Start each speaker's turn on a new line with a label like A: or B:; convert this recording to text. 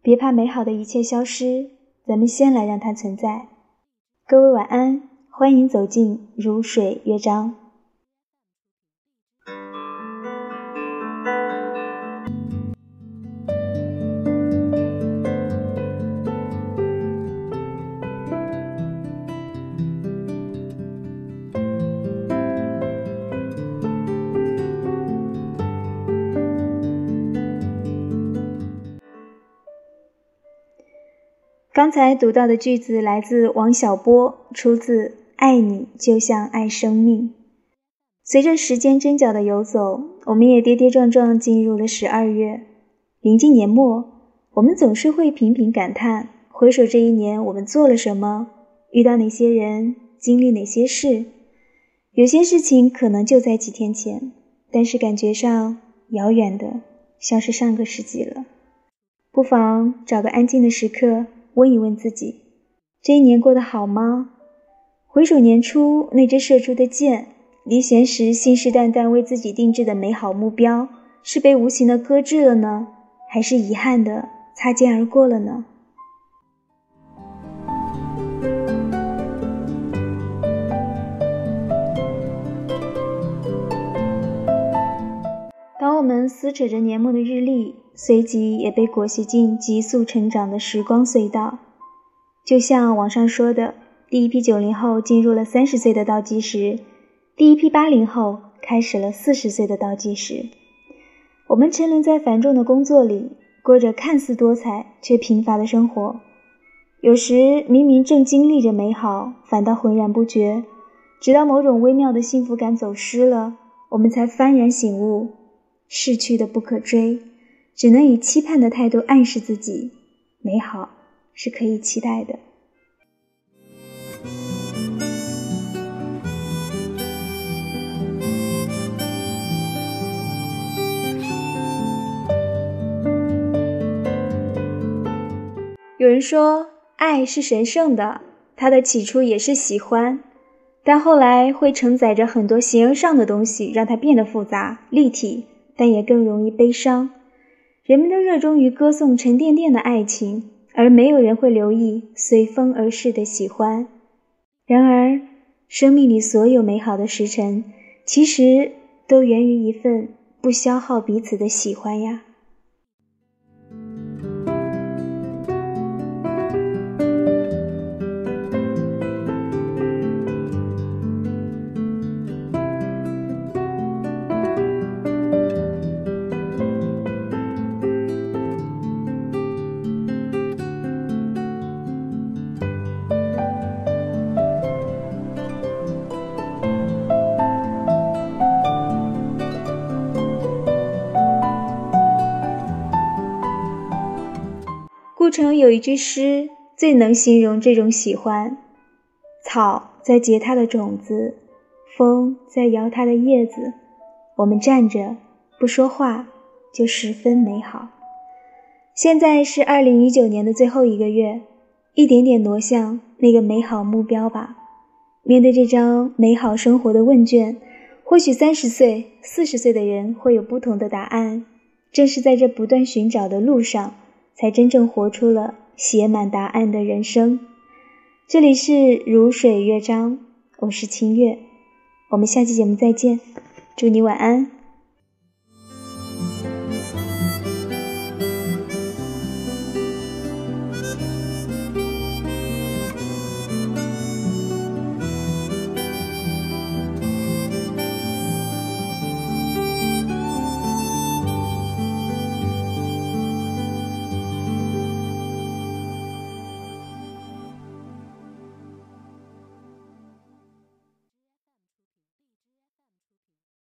A: 别怕美好的一切消失，咱们先来让它存在。各位晚安，欢迎走进如水乐章。刚才读到的句子来自王小波，出自《爱你就像爱生命》。随着时间针脚的游走，我们也跌跌撞撞进入了十二月。临近年末，我们总是会频频感叹：回首这一年，我们做了什么？遇到哪些人？经历哪些事？有些事情可能就在几天前，但是感觉上遥远的，像是上个世纪了。不妨找个安静的时刻。问一问自己，这一年过得好吗？回首年初那只射出的箭，离弦时信誓旦旦为自己定制的美好目标，是被无情的搁置了呢，还是遗憾的擦肩而过了呢？撕扯着年末的日历。随即也被裹挟进急速成长的时光隧道，就像网上说的，第一批九零后进入了三十岁的倒计时，第一批八零后开始了四十岁的倒计时。我们沉沦在繁重的工作里，过着看似多彩却贫乏的生活。有时明明正经历着美好，反倒浑然不觉，直到某种微妙的幸福感走失了，我们才幡然醒悟：逝去的不可追。只能以期盼的态度暗示自己，美好是可以期待的。有人说，爱是神圣的，它的起初也是喜欢，但后来会承载着很多形而上的东西，让它变得复杂立体，但也更容易悲伤。人们都热衷于歌颂沉甸甸的爱情，而没有人会留意随风而逝的喜欢。然而，生命里所有美好的时辰，其实都源于一份不消耗彼此的喜欢呀。顾城有一句诗，最能形容这种喜欢：草在结它的种子，风在摇它的叶子，我们站着不说话，就十分美好。现在是二零一九年的最后一个月，一点点挪向那个美好目标吧。面对这张美好生活的问卷，或许三十岁、四十岁的人会有不同的答案。正是在这不断寻找的路上。才真正活出了写满答案的人生。这里是如水乐章，我是清月，我们下期节目再见，祝你晚安。